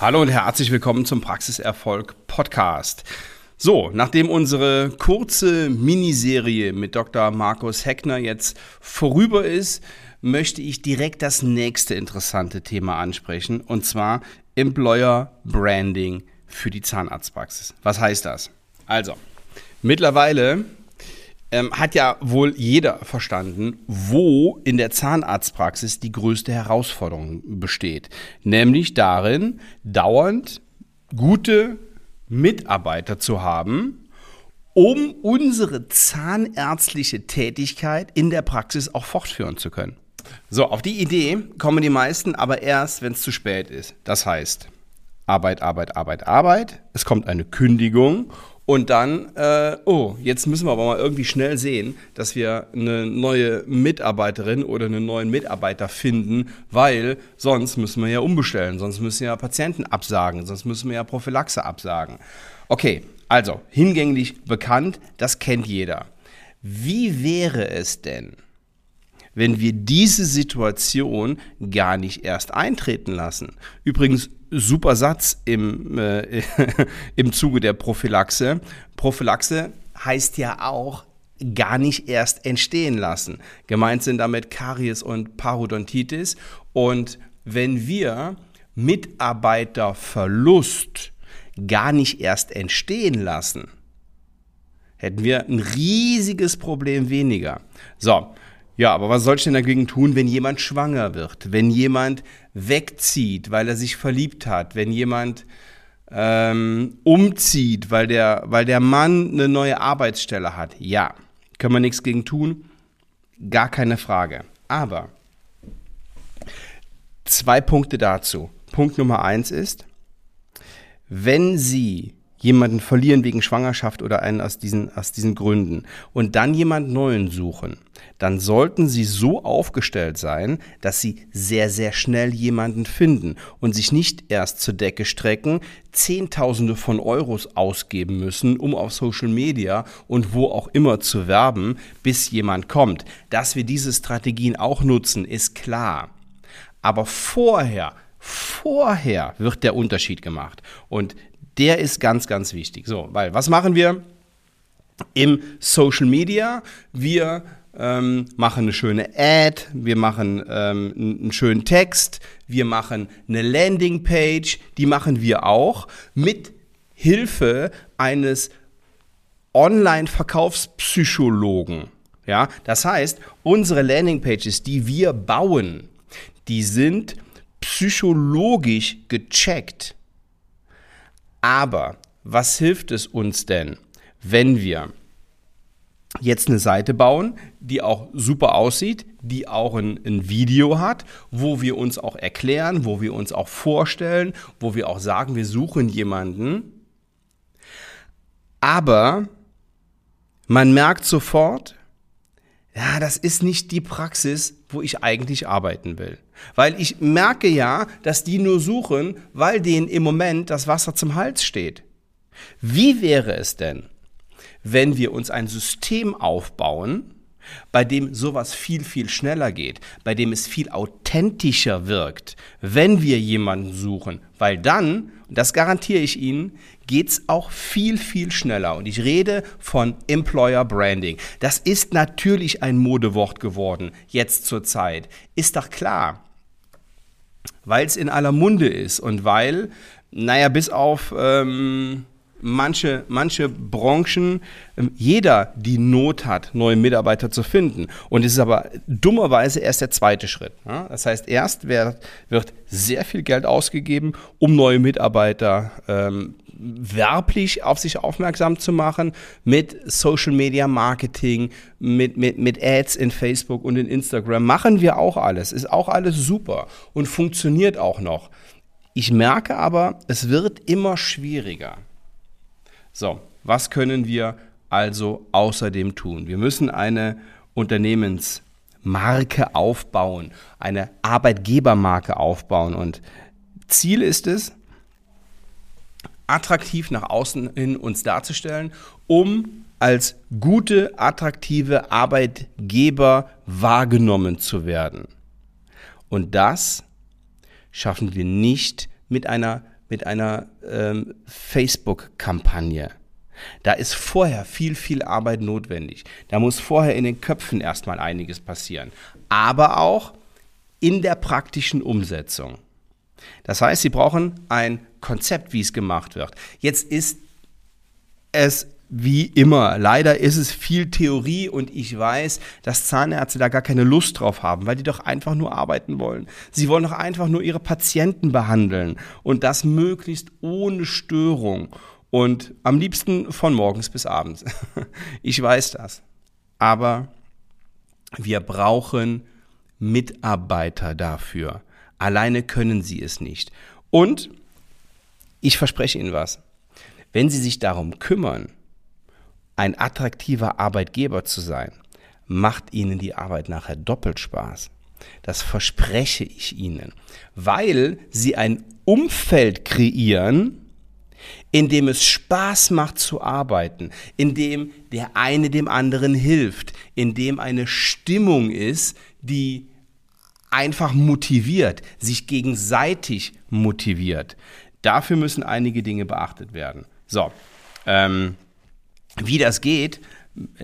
Hallo und herzlich willkommen zum Praxiserfolg Podcast. So, nachdem unsere kurze Miniserie mit Dr. Markus Heckner jetzt vorüber ist, möchte ich direkt das nächste interessante Thema ansprechen und zwar Employer Branding für die Zahnarztpraxis. Was heißt das? Also, mittlerweile ähm, hat ja wohl jeder verstanden, wo in der Zahnarztpraxis die größte Herausforderung besteht. Nämlich darin, dauernd gute Mitarbeiter zu haben, um unsere zahnärztliche Tätigkeit in der Praxis auch fortführen zu können. So, auf die Idee kommen die meisten aber erst, wenn es zu spät ist. Das heißt, Arbeit, Arbeit, Arbeit, Arbeit. Es kommt eine Kündigung und dann, äh, oh, jetzt müssen wir aber mal irgendwie schnell sehen, dass wir eine neue Mitarbeiterin oder einen neuen Mitarbeiter finden, weil sonst müssen wir ja umbestellen, sonst müssen ja Patienten absagen, sonst müssen wir ja Prophylaxe absagen. Okay, also hingänglich bekannt, das kennt jeder. Wie wäre es denn, wenn wir diese Situation gar nicht erst eintreten lassen. Übrigens, super Satz im, äh, im Zuge der Prophylaxe. Prophylaxe heißt ja auch gar nicht erst entstehen lassen. Gemeint sind damit Karies und Parodontitis. Und wenn wir Mitarbeiterverlust gar nicht erst entstehen lassen, hätten wir ein riesiges Problem weniger. So, ja, aber was soll ich denn dagegen tun, wenn jemand schwanger wird, wenn jemand wegzieht, weil er sich verliebt hat, wenn jemand ähm, umzieht, weil der, weil der Mann eine neue Arbeitsstelle hat? Ja, können wir nichts gegen tun, gar keine Frage. Aber zwei Punkte dazu. Punkt Nummer eins ist, wenn Sie jemanden verlieren wegen Schwangerschaft oder einen aus diesen, aus diesen Gründen und dann jemand Neuen suchen, dann sollten Sie so aufgestellt sein, dass Sie sehr, sehr schnell jemanden finden und sich nicht erst zur Decke strecken, Zehntausende von Euros ausgeben müssen, um auf Social Media und wo auch immer zu werben, bis jemand kommt. Dass wir diese Strategien auch nutzen, ist klar. Aber vorher Vorher wird der Unterschied gemacht. Und der ist ganz, ganz wichtig. So, weil was machen wir im Social Media? Wir ähm, machen eine schöne Ad, wir machen ähm, einen schönen Text, wir machen eine Landingpage, die machen wir auch mit Hilfe eines Online-Verkaufspsychologen. Ja, das heißt, unsere Landingpages, die wir bauen, die sind psychologisch gecheckt. Aber was hilft es uns denn, wenn wir jetzt eine Seite bauen, die auch super aussieht, die auch ein, ein, Video hat, wo wir uns auch erklären, wo wir uns auch vorstellen, wo wir auch sagen, wir suchen jemanden. Aber man merkt sofort, ja, das ist nicht die Praxis, wo ich eigentlich arbeiten will. Weil ich merke ja, dass die nur suchen, weil denen im Moment das Wasser zum Hals steht. Wie wäre es denn, wenn wir uns ein System aufbauen, bei dem sowas viel, viel schneller geht, bei dem es viel authentischer wirkt, wenn wir jemanden suchen, weil dann, und das garantiere ich Ihnen, geht es auch viel, viel schneller. Und ich rede von Employer Branding. Das ist natürlich ein Modewort geworden, jetzt zur Zeit. Ist doch klar. Weil es in aller Munde ist und weil, naja, bis auf ähm, manche, manche Branchen ähm, jeder die Not hat, neue Mitarbeiter zu finden. Und es ist aber dummerweise erst der zweite Schritt. Das heißt, erst wird, wird sehr viel Geld ausgegeben, um neue Mitarbeiter ähm, werblich auf sich aufmerksam zu machen mit Social Media Marketing, mit, mit, mit Ads in Facebook und in Instagram. Machen wir auch alles. Ist auch alles super und funktioniert auch noch. Ich merke aber, es wird immer schwieriger. So, was können wir also außerdem tun? Wir müssen eine Unternehmensmarke aufbauen, eine Arbeitgebermarke aufbauen. Und Ziel ist es, attraktiv nach außen hin uns darzustellen, um als gute, attraktive Arbeitgeber wahrgenommen zu werden. Und das schaffen wir nicht mit einer mit einer ähm, Facebook-Kampagne. Da ist vorher viel, viel Arbeit notwendig. Da muss vorher in den Köpfen erstmal einiges passieren. Aber auch in der praktischen Umsetzung. Das heißt, Sie brauchen ein Konzept, wie es gemacht wird. Jetzt ist es wie immer. Leider ist es viel Theorie und ich weiß, dass Zahnärzte da gar keine Lust drauf haben, weil die doch einfach nur arbeiten wollen. Sie wollen doch einfach nur ihre Patienten behandeln und das möglichst ohne Störung und am liebsten von morgens bis abends. Ich weiß das. Aber wir brauchen Mitarbeiter dafür. Alleine können sie es nicht. Und ich verspreche Ihnen was. Wenn Sie sich darum kümmern, ein attraktiver Arbeitgeber zu sein, macht Ihnen die Arbeit nachher doppelt Spaß. Das verspreche ich Ihnen, weil Sie ein Umfeld kreieren, in dem es Spaß macht zu arbeiten, in dem der eine dem anderen hilft, in dem eine Stimmung ist, die einfach motiviert, sich gegenseitig motiviert. Dafür müssen einige Dinge beachtet werden. So, ähm, wie das geht,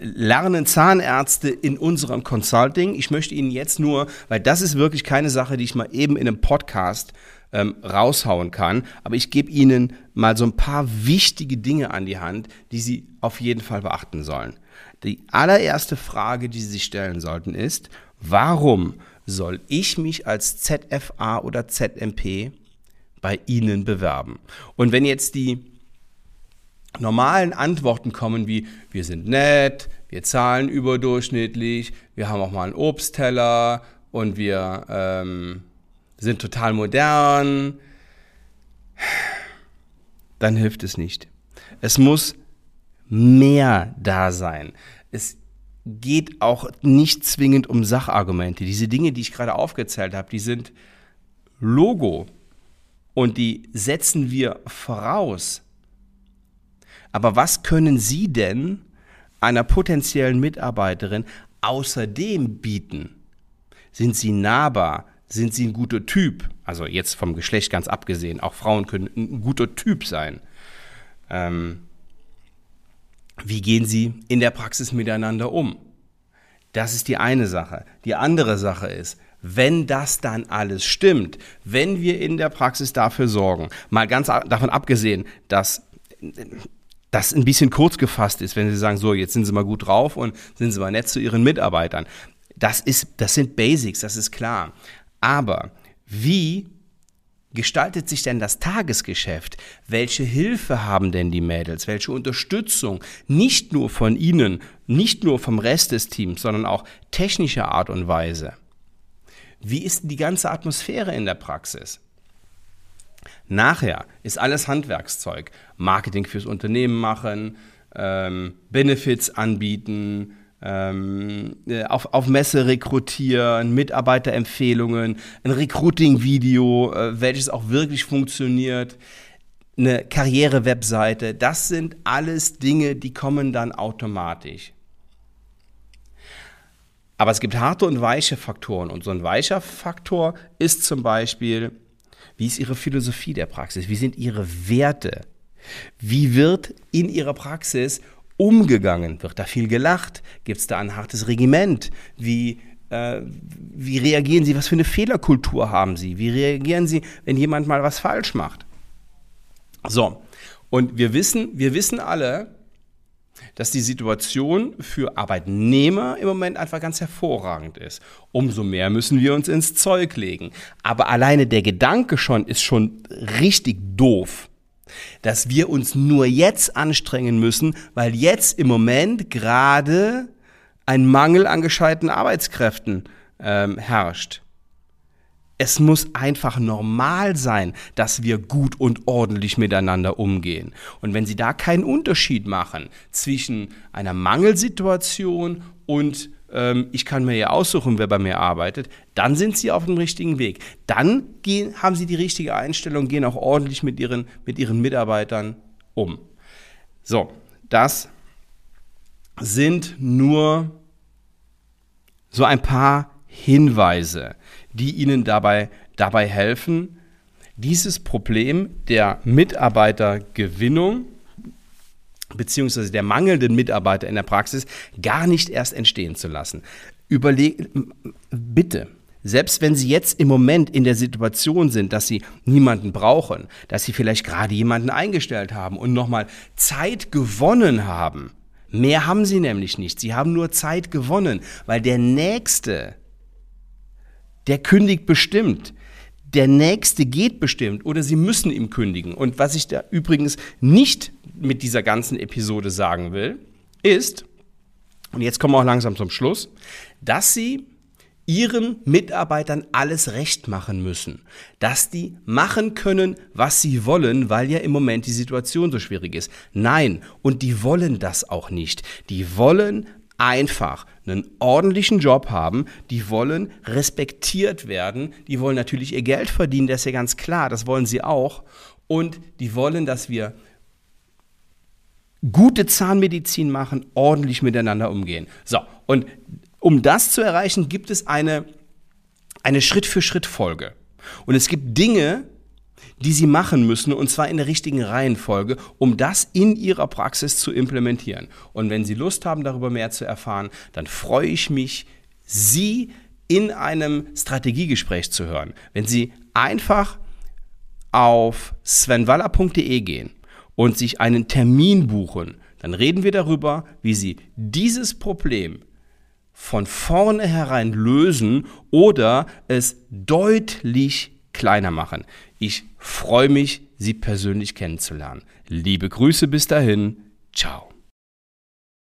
lernen Zahnärzte in unserem Consulting. Ich möchte Ihnen jetzt nur, weil das ist wirklich keine Sache, die ich mal eben in einem Podcast ähm, raushauen kann, aber ich gebe Ihnen mal so ein paar wichtige Dinge an die Hand, die Sie auf jeden Fall beachten sollen. Die allererste Frage, die Sie sich stellen sollten, ist, warum soll ich mich als ZFA oder ZMP bei Ihnen bewerben? Und wenn jetzt die normalen Antworten kommen wie wir sind nett, wir zahlen überdurchschnittlich, wir haben auch mal einen Obstteller und wir ähm, sind total modern, dann hilft es nicht. Es muss mehr da sein. Es geht auch nicht zwingend um Sachargumente. Diese Dinge, die ich gerade aufgezählt habe, die sind Logo und die setzen wir voraus. Aber was können Sie denn einer potenziellen Mitarbeiterin außerdem bieten? Sind Sie nahbar? Sind Sie ein guter Typ? Also jetzt vom Geschlecht ganz abgesehen. Auch Frauen können ein guter Typ sein. Ähm, wie gehen Sie in der Praxis miteinander um? Das ist die eine Sache. Die andere Sache ist, wenn das dann alles stimmt, wenn wir in der Praxis dafür sorgen, mal ganz davon abgesehen, dass das ein bisschen kurz gefasst ist, wenn Sie sagen, so, jetzt sind Sie mal gut drauf und sind Sie mal nett zu Ihren Mitarbeitern. Das ist, das sind Basics, das ist klar. Aber wie gestaltet sich denn das Tagesgeschäft? Welche Hilfe haben denn die Mädels? Welche Unterstützung? Nicht nur von Ihnen, nicht nur vom Rest des Teams, sondern auch technischer Art und Weise. Wie ist die ganze Atmosphäre in der Praxis? Nachher ist alles Handwerkszeug. Marketing fürs Unternehmen machen, ähm, Benefits anbieten, ähm, äh, auf, auf Messe rekrutieren, Mitarbeiterempfehlungen, ein Recruiting-Video, äh, welches auch wirklich funktioniert, eine Karriere-Webseite. Das sind alles Dinge, die kommen dann automatisch. Aber es gibt harte und weiche Faktoren. Und so ein weicher Faktor ist zum Beispiel, wie ist Ihre Philosophie der Praxis? Wie sind Ihre Werte? Wie wird in Ihrer Praxis umgegangen? Wird da viel gelacht? Gibt es da ein hartes Regiment? Wie, äh, wie reagieren Sie? Was für eine Fehlerkultur haben Sie? Wie reagieren Sie, wenn jemand mal was falsch macht? So, und wir wissen, wir wissen alle, dass die Situation für Arbeitnehmer im Moment einfach ganz hervorragend ist. Umso mehr müssen wir uns ins Zeug legen. Aber alleine der Gedanke schon ist schon richtig doof dass wir uns nur jetzt anstrengen müssen, weil jetzt im Moment gerade ein Mangel an gescheiten Arbeitskräften ähm, herrscht. Es muss einfach normal sein, dass wir gut und ordentlich miteinander umgehen. Und wenn Sie da keinen Unterschied machen zwischen einer Mangelsituation und ähm, ich kann mir ja aussuchen, wer bei mir arbeitet, dann sind sie auf dem richtigen Weg. Dann gehen, haben sie die richtige Einstellung, gehen auch ordentlich mit ihren, mit ihren Mitarbeitern um. So, das sind nur so ein paar Hinweise, die Ihnen dabei, dabei helfen, dieses Problem der Mitarbeitergewinnung beziehungsweise der mangelnden Mitarbeiter in der Praxis gar nicht erst entstehen zu lassen. Überleg, bitte, selbst wenn Sie jetzt im Moment in der Situation sind, dass Sie niemanden brauchen, dass Sie vielleicht gerade jemanden eingestellt haben und nochmal Zeit gewonnen haben, mehr haben Sie nämlich nicht. Sie haben nur Zeit gewonnen, weil der Nächste, der kündigt bestimmt. Der nächste geht bestimmt oder sie müssen ihm kündigen. Und was ich da übrigens nicht mit dieser ganzen Episode sagen will, ist, und jetzt kommen wir auch langsam zum Schluss, dass sie ihren Mitarbeitern alles recht machen müssen, dass die machen können, was sie wollen, weil ja im Moment die Situation so schwierig ist. Nein, und die wollen das auch nicht. Die wollen einfach einen ordentlichen Job haben, die wollen respektiert werden, die wollen natürlich ihr Geld verdienen, das ist ja ganz klar, das wollen sie auch. Und die wollen, dass wir gute Zahnmedizin machen, ordentlich miteinander umgehen. So, und um das zu erreichen, gibt es eine, eine Schritt-für-Schritt-Folge. Und es gibt Dinge, die Sie machen müssen, und zwar in der richtigen Reihenfolge, um das in Ihrer Praxis zu implementieren. Und wenn Sie Lust haben, darüber mehr zu erfahren, dann freue ich mich, Sie in einem Strategiegespräch zu hören. Wenn Sie einfach auf svenwaller.de gehen und sich einen Termin buchen, dann reden wir darüber, wie Sie dieses Problem von vornherein lösen oder es deutlich kleiner machen. Ich freue mich, Sie persönlich kennenzulernen. Liebe Grüße bis dahin. Ciao.